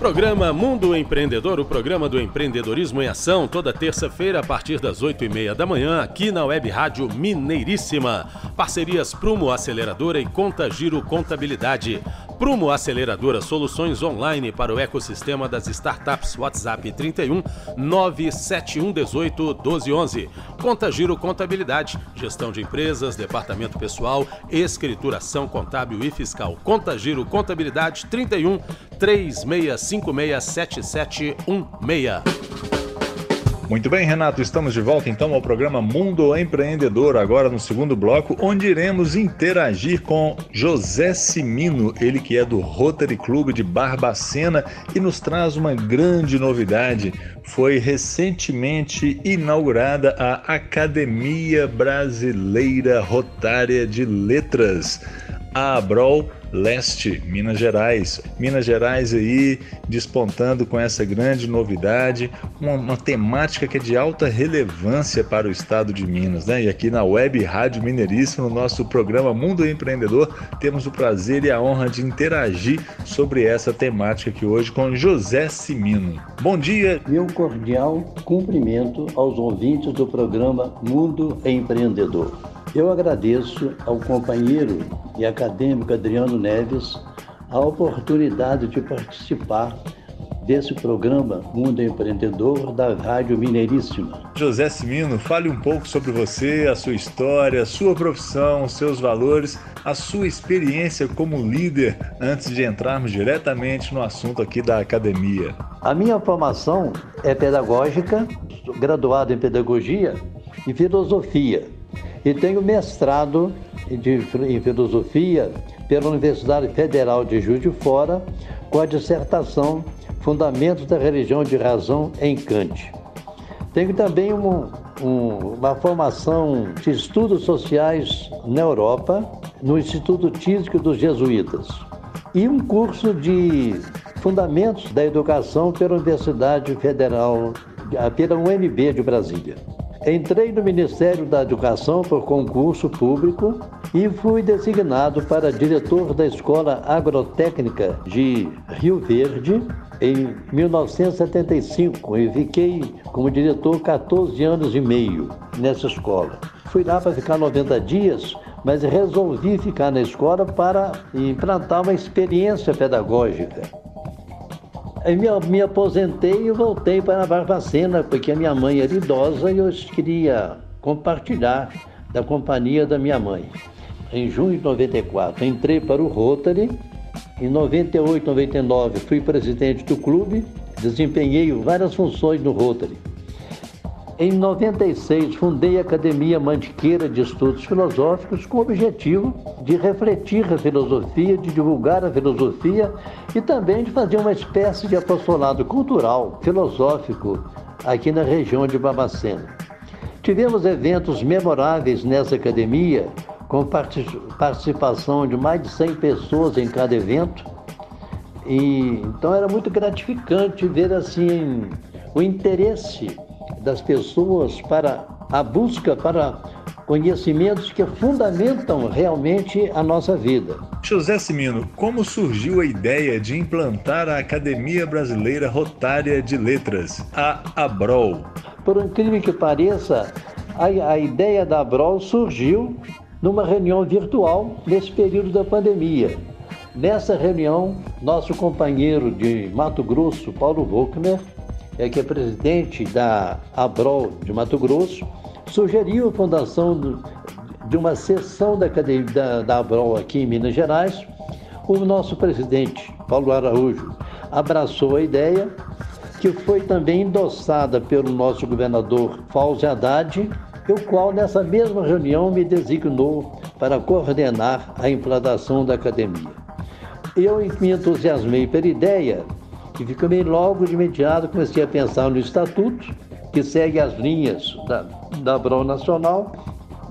Programa Mundo Empreendedor, o programa do empreendedorismo em ação, toda terça-feira a partir das oito e meia da manhã, aqui na Web Rádio Mineiríssima. Parcerias Prumo Aceleradora e Conta Giro Contabilidade. Prumo Aceleradora, soluções online para o ecossistema das startups. WhatsApp 31 971 18 1211. Conta Giro Contabilidade, gestão de empresas, departamento pessoal, escrituração contábil e fiscal. Conta Giro Contabilidade 31 36567716. Muito bem, Renato, estamos de volta então ao programa Mundo Empreendedor, agora no segundo bloco, onde iremos interagir com José Simino, ele que é do Rotary Clube de Barbacena e nos traz uma grande novidade. Foi recentemente inaugurada a Academia Brasileira Rotária de Letras, Abrol Leste, Minas Gerais. Minas Gerais aí despontando com essa grande novidade, uma, uma, temática que é de alta relevância para o estado de Minas, né? E aqui na Web Rádio Mineiríssimo, no nosso programa Mundo Empreendedor, temos o prazer e a honra de interagir sobre essa temática aqui hoje com José Simino. Bom dia. Meu cordial cumprimento aos ouvintes do programa Mundo Empreendedor. Eu agradeço ao companheiro e acadêmico Adriano Neves a oportunidade de participar desse programa Mundo Empreendedor da Rádio Mineiríssima. José Simino, fale um pouco sobre você, a sua história, a sua profissão, seus valores, a sua experiência como líder antes de entrarmos diretamente no assunto aqui da academia. A minha formação é pedagógica, graduado em pedagogia e filosofia e tenho mestrado em filosofia pela Universidade Federal de Juiz de Fora com a dissertação Fundamentos da Religião de Razão em Kant. Tenho também um, um, uma formação de estudos sociais na Europa, no Instituto Tísico dos Jesuítas, e um curso de Fundamentos da Educação pela Universidade Federal, pela UNB de Brasília. Entrei no Ministério da Educação por concurso público e fui designado para diretor da Escola Agrotécnica de Rio Verde em 1975 e fiquei como diretor 14 anos e meio nessa escola. Fui lá para ficar 90 dias, mas resolvi ficar na escola para implantar uma experiência pedagógica. Aí me, me aposentei e voltei para a Barbacena, porque a minha mãe era idosa e eu queria compartilhar da companhia da minha mãe. Em junho de 94, entrei para o Rotary. Em 98, 99, fui presidente do clube, desempenhei várias funções no Rotary. Em 96, fundei a Academia Mantiqueira de Estudos Filosóficos com o objetivo de refletir a filosofia, de divulgar a filosofia e também de fazer uma espécie de apostolado cultural, filosófico, aqui na região de Babacena. Tivemos eventos memoráveis nessa academia, com participação de mais de 100 pessoas em cada evento. E, então era muito gratificante ver assim o interesse das pessoas para a busca para conhecimentos que fundamentam realmente a nossa vida. José Simino, como surgiu a ideia de implantar a Academia Brasileira Rotária de Letras, a ABROL? Por incrível que pareça, a, a ideia da ABROL surgiu numa reunião virtual nesse período da pandemia. Nessa reunião, nosso companheiro de Mato Grosso, Paulo Volkner, é, que é presidente da ABROL de Mato Grosso, sugeriu a fundação de uma sessão da, da, da ABROL aqui em Minas Gerais. O nosso presidente, Paulo Araújo, abraçou a ideia, que foi também endossada pelo nosso governador Fauzi Haddad, o qual nessa mesma reunião me designou para coordenar a implantação da academia. Eu me entusiasmei pela ideia e fiquei logo de imediato, comecei a pensar no estatuto, que segue as linhas da, da Brol Nacional.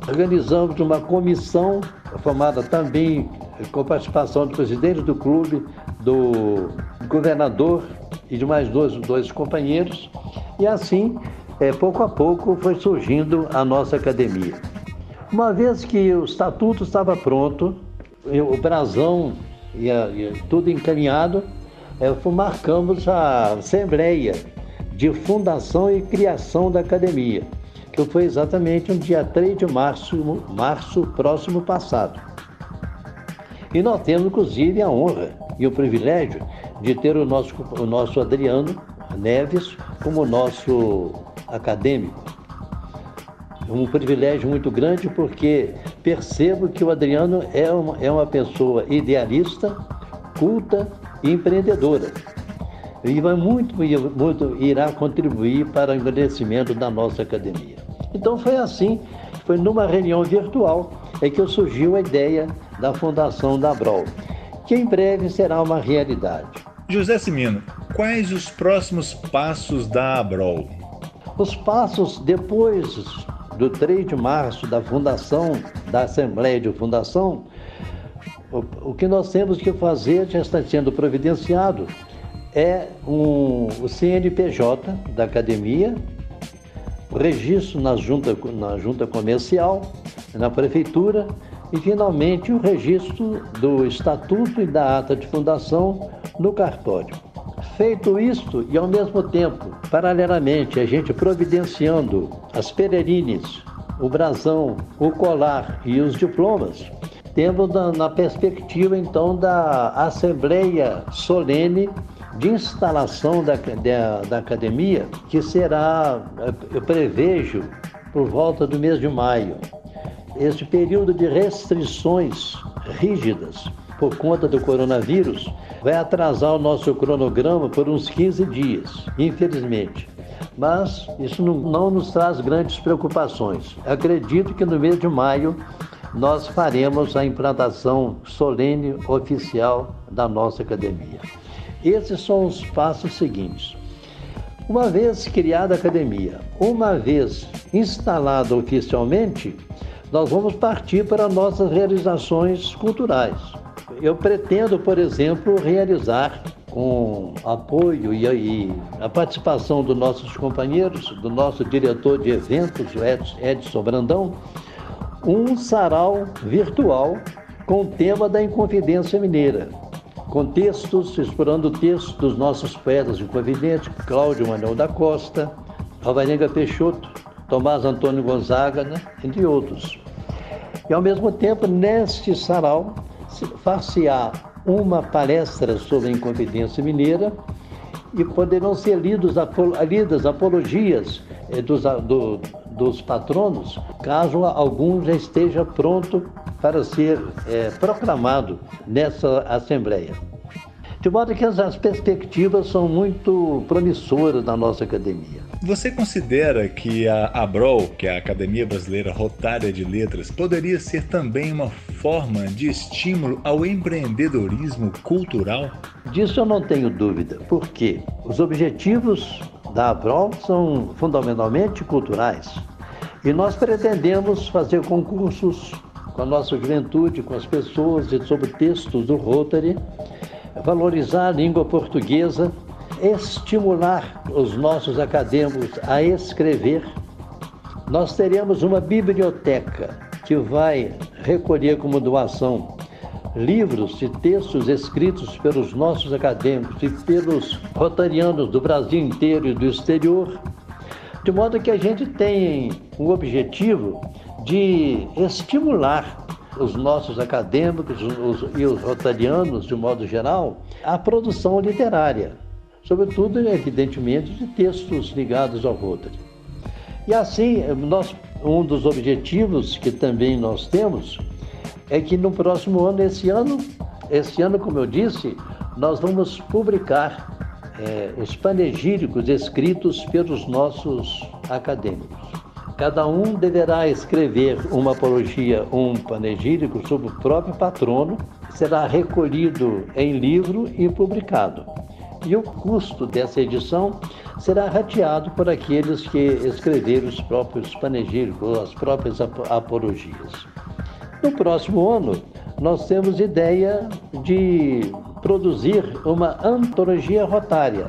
Organizamos uma comissão formada também com participação do presidente do clube, do governador e de mais dois, dois companheiros. E assim, é, pouco a pouco, foi surgindo a nossa academia. Uma vez que o estatuto estava pronto, o brasão e, tudo encaminhado, marcamos a assembleia de fundação e criação da academia, que foi exatamente no dia 3 de março, março próximo passado. E nós temos, inclusive, a honra e o privilégio de ter o nosso, o nosso Adriano Neves como nosso acadêmico. Um privilégio muito grande porque percebo que o Adriano é uma, é uma pessoa idealista, culta e empreendedora. E vai muito, muito irá contribuir para o engrandecimento da nossa academia. Então foi assim, foi numa reunião virtual é que surgiu a ideia da fundação da Brol, que em breve será uma realidade. José Simino, quais os próximos passos da Abrol? Os passos depois do 3 de março da fundação, da Assembleia de Fundação, o, que nós temos que fazer, já está sendo providenciado, é um, o CNPJ da academia, o registro na junta, na junta comercial, na prefeitura e, finalmente, o registro do estatuto e da ata de fundação no cartório. Feito isto, e ao mesmo tempo, paralelamente, a gente providenciando as peregrines, o brasão, o colar e os diplomas, temos na, na perspectiva então da Assembleia Solene de instalação da, da, da, academia, que será, eu prevejo, por volta do mês de maio. Este período de restrições rígidas por conta do coronavírus vai atrasar o nosso cronograma por uns 15 dias, infelizmente. Mas isso não, não nos traz grandes preocupações. Acredito que no mês de maio nós faremos a implantação solene oficial da nossa academia. Esses são os passos seguintes. Uma vez criada a academia, uma vez instalada oficialmente, nós vamos partir para nossas realizações culturais. Eu pretendo, por exemplo, realizar com apoio e, e, a participação dos nossos companheiros, do nosso diretor de eventos, Edson Brandão, um sarau virtual com o tema da Inconfidência Mineira, com textos, explorando textos dos nossos poetas inconfidentes, Cláudio Manuel da Costa, Alvarenga Peixoto, Tomás Antônio Gonzaga, né? entre outros. E ao mesmo tempo, neste sarau, far-se-á uma palestra sobre a Inconfidência Mineira e poderão ser lidos, lidas apologias eh, dos, do, dos patronos, caso algum já esteja pronto para ser é, proclamado nessa Assembleia. De modo que as perspectivas são muito promissoras na nossa academia. Você considera que a ABROL, que é a Academia Brasileira Rotária de Letras, poderia ser também uma forma de estímulo ao empreendedorismo cultural? Disso eu não tenho dúvida. Por quê? Os objetivos da ABROL são fundamentalmente culturais. E nós pretendemos fazer concursos com a nossa juventude, com as pessoas e sobre textos do Rotary, valorizar a língua portuguesa, estimular os nossos acadêmicos a escrever. Nós teremos uma biblioteca que vai recolher como doação livros e textos escritos pelos nossos acadêmicos e pelos rotarianos do Brasil inteiro e do exterior, de modo que a gente tem o objetivo de estimular os nossos acadêmicos os, e os rotarianos, de modo geral, a produção literária, sobretudo, evidentemente, de textos ligados ao Rotary. E assim, nós, um dos objetivos que também nós temos é que no próximo ano, esse ano, esse ano, como eu disse, nós vamos publicar é, os panegíricos escritos pelos nossos acadêmicos. Cada um deverá escrever uma apologia, um panegírico sobre o próprio patrono, será recolhido em livro e publicado. E o custo dessa edição será rateado por aqueles que escreveram os próprios panegíricos, as próprias apologias. No próximo ano, nós temos ideia de produzir uma antologia rotária,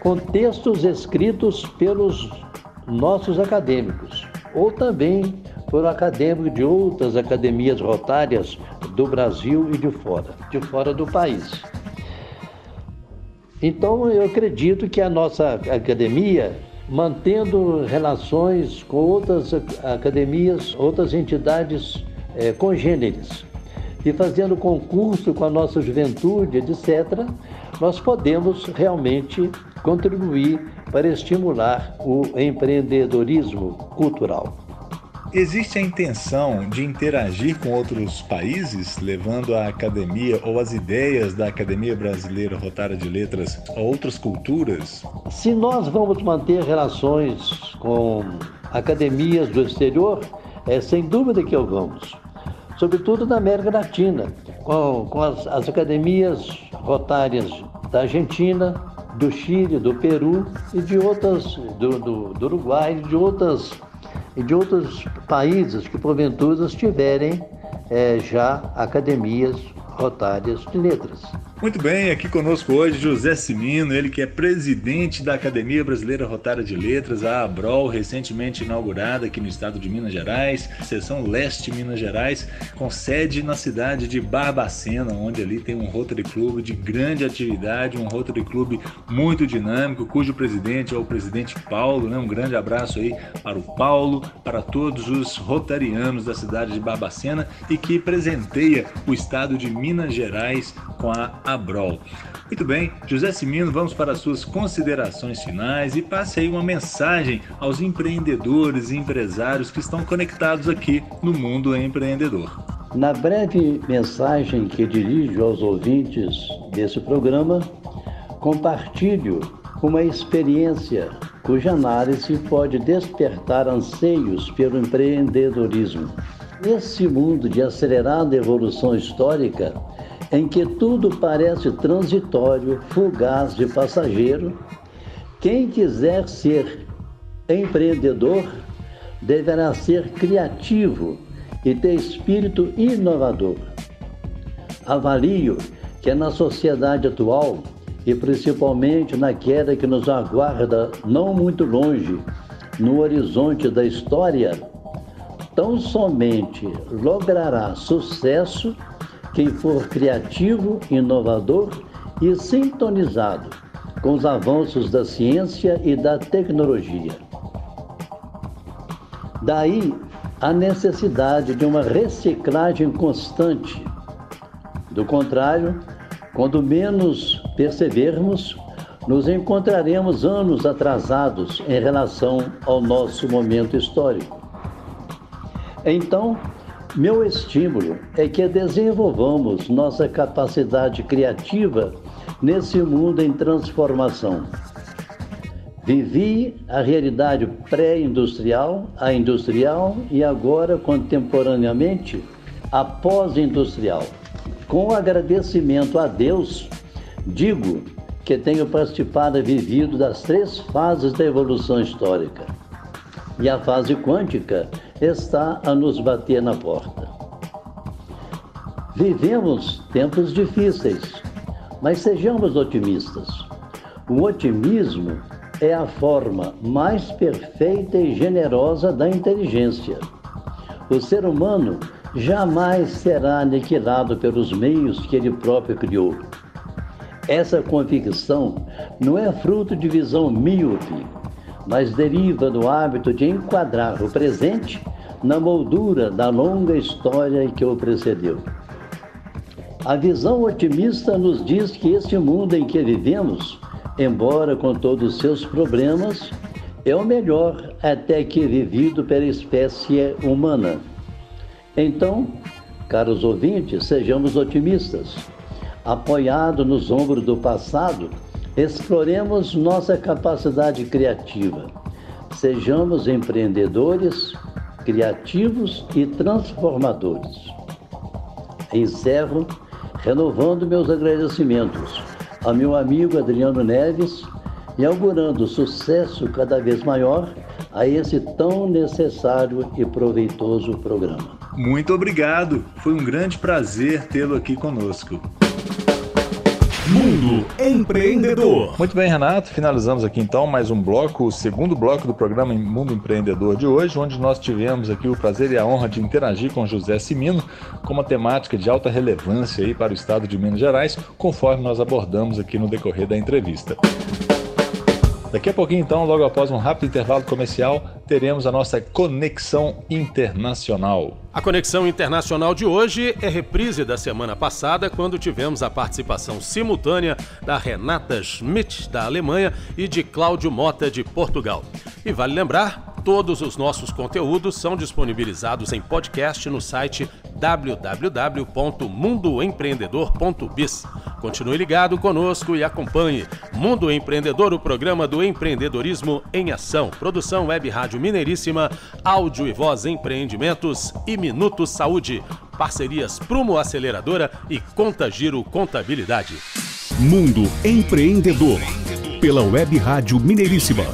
com textos escritos pelos nossos acadêmicos, ou também foram acadêmicos de outras academias rotárias do Brasil e de fora, de fora do país. Então, eu acredito que a nossa academia, mantendo relações com outras academias, outras entidades é, congêneres, e fazendo concurso com a nossa juventude, etc., nós podemos realmente contribuir para estimular o empreendedorismo cultural. Existe a intenção de interagir com outros países, levando a academia ou as ideias da Academia Brasileira Rotária de Letras a outras culturas? Se nós vamos manter relações com academias do exterior, é sem dúvida que eu vamos. Sobretudo na América Latina, com, com as, as academias rotárias da Argentina, do Chile, do Peru e de outras, do, do, do Uruguai e de outras e de outros países que porventura tiverem é, já academias rotárias de letras. Muito bem, aqui conosco hoje José Simino, ele que é presidente da Academia Brasileira Rotária de Letras, a ABROL, recentemente inaugurada aqui no estado de Minas Gerais, seção leste Minas Gerais, com sede na cidade de Barbacena, onde ali tem um Rotary Club de grande atividade, um Rotary Club muito dinâmico, cujo presidente é o presidente Paulo, né? Um grande abraço aí para o Paulo, para todos os rotarianos da cidade de Barbacena e que presenteia o estado de Minas Gerais com a Abrol. Muito bem, José Simino, vamos para as suas considerações finais e passe aí uma mensagem aos empreendedores e empresários que estão conectados aqui no Mundo Empreendedor. Na breve mensagem que dirijo aos ouvintes desse programa, compartilho uma experiência cuja análise pode despertar anseios pelo empreendedorismo. Nesse mundo de acelerada evolução histórica, em que tudo parece transitório, fugaz de passageiro, quem quiser ser empreendedor deverá ser criativo e ter espírito inovador. Avalio que na sociedade atual e principalmente naquela que nos aguarda não muito longe, no horizonte da história, tão somente logrará sucesso quem for criativo, inovador e sintonizado com os avanços da ciência e da tecnologia. Daí a necessidade de uma reciclagem constante. Do contrário, quando menos percebermos, nos encontraremos anos atrasados em relação ao nosso momento histórico. Então, meu estímulo é que desenvolvamos nossa capacidade criativa nesse mundo em transformação. Vivi a realidade pré-industrial, a industrial e agora, contemporaneamente, a pós-industrial. Com agradecimento a Deus, digo que tenho participado e vivido das três fases da evolução histórica. E a fase quântica está a nos bater na porta. Vivemos tempos difíceis, mas sejamos otimistas. O otimismo é a forma mais perfeita e generosa da inteligência. O ser humano jamais será aniquilado pelos meios que ele próprio criou. Essa convicção não é fruto de visão míope, mas deriva do hábito de enquadrar o presente na moldura da longa história que o precedeu. A visão otimista nos diz que este mundo em que vivemos, embora com todos os seus problemas, é o melhor até que vivido pela espécie humana. Então, caros ouvintes, sejamos otimistas. Apoiado nos ombros do passado, exploremos nossa capacidade criativa. Sejamos empreendedores, criativos e transformadores. Encerro renovando meus agradecimentos ao meu amigo Adriano Neves e augurando sucesso cada vez maior a esse tão necessário e proveitoso programa. Muito obrigado, foi um grande prazer tê-lo aqui conosco. Mundo Empreendedor. Muito bem, Renato. Finalizamos aqui então mais um bloco, o segundo bloco do programa Mundo Empreendedor de hoje, onde nós tivemos aqui o prazer e a honra de interagir com José Simino com uma temática de alta relevância aí para o estado de Minas Gerais, conforme nós abordamos aqui no decorrer da entrevista. Daqui a pouquinho, então, logo após um rápido intervalo comercial, teremos a nossa Conexão Internacional. A Conexão Internacional de hoje é reprise da semana passada, quando tivemos a participação simultânea da Renata Schmidt, da Alemanha, e de Cláudio Mota, de Portugal. E vale lembrar, todos os nossos conteúdos são disponibilizados em podcast no site www.mundoempreendedor.biz. Continue ligado conosco e acompanhe Mundo Empreendedor, o programa do empreendedorismo em ação. Produção Web Rádio Mineiríssima, áudio e voz empreendimentos e Minuto Saúde. Parcerias Prumo Aceleradora e Conta Giro Contabilidade. Mundo Empreendedor. Pela Web Rádio Mineiríssima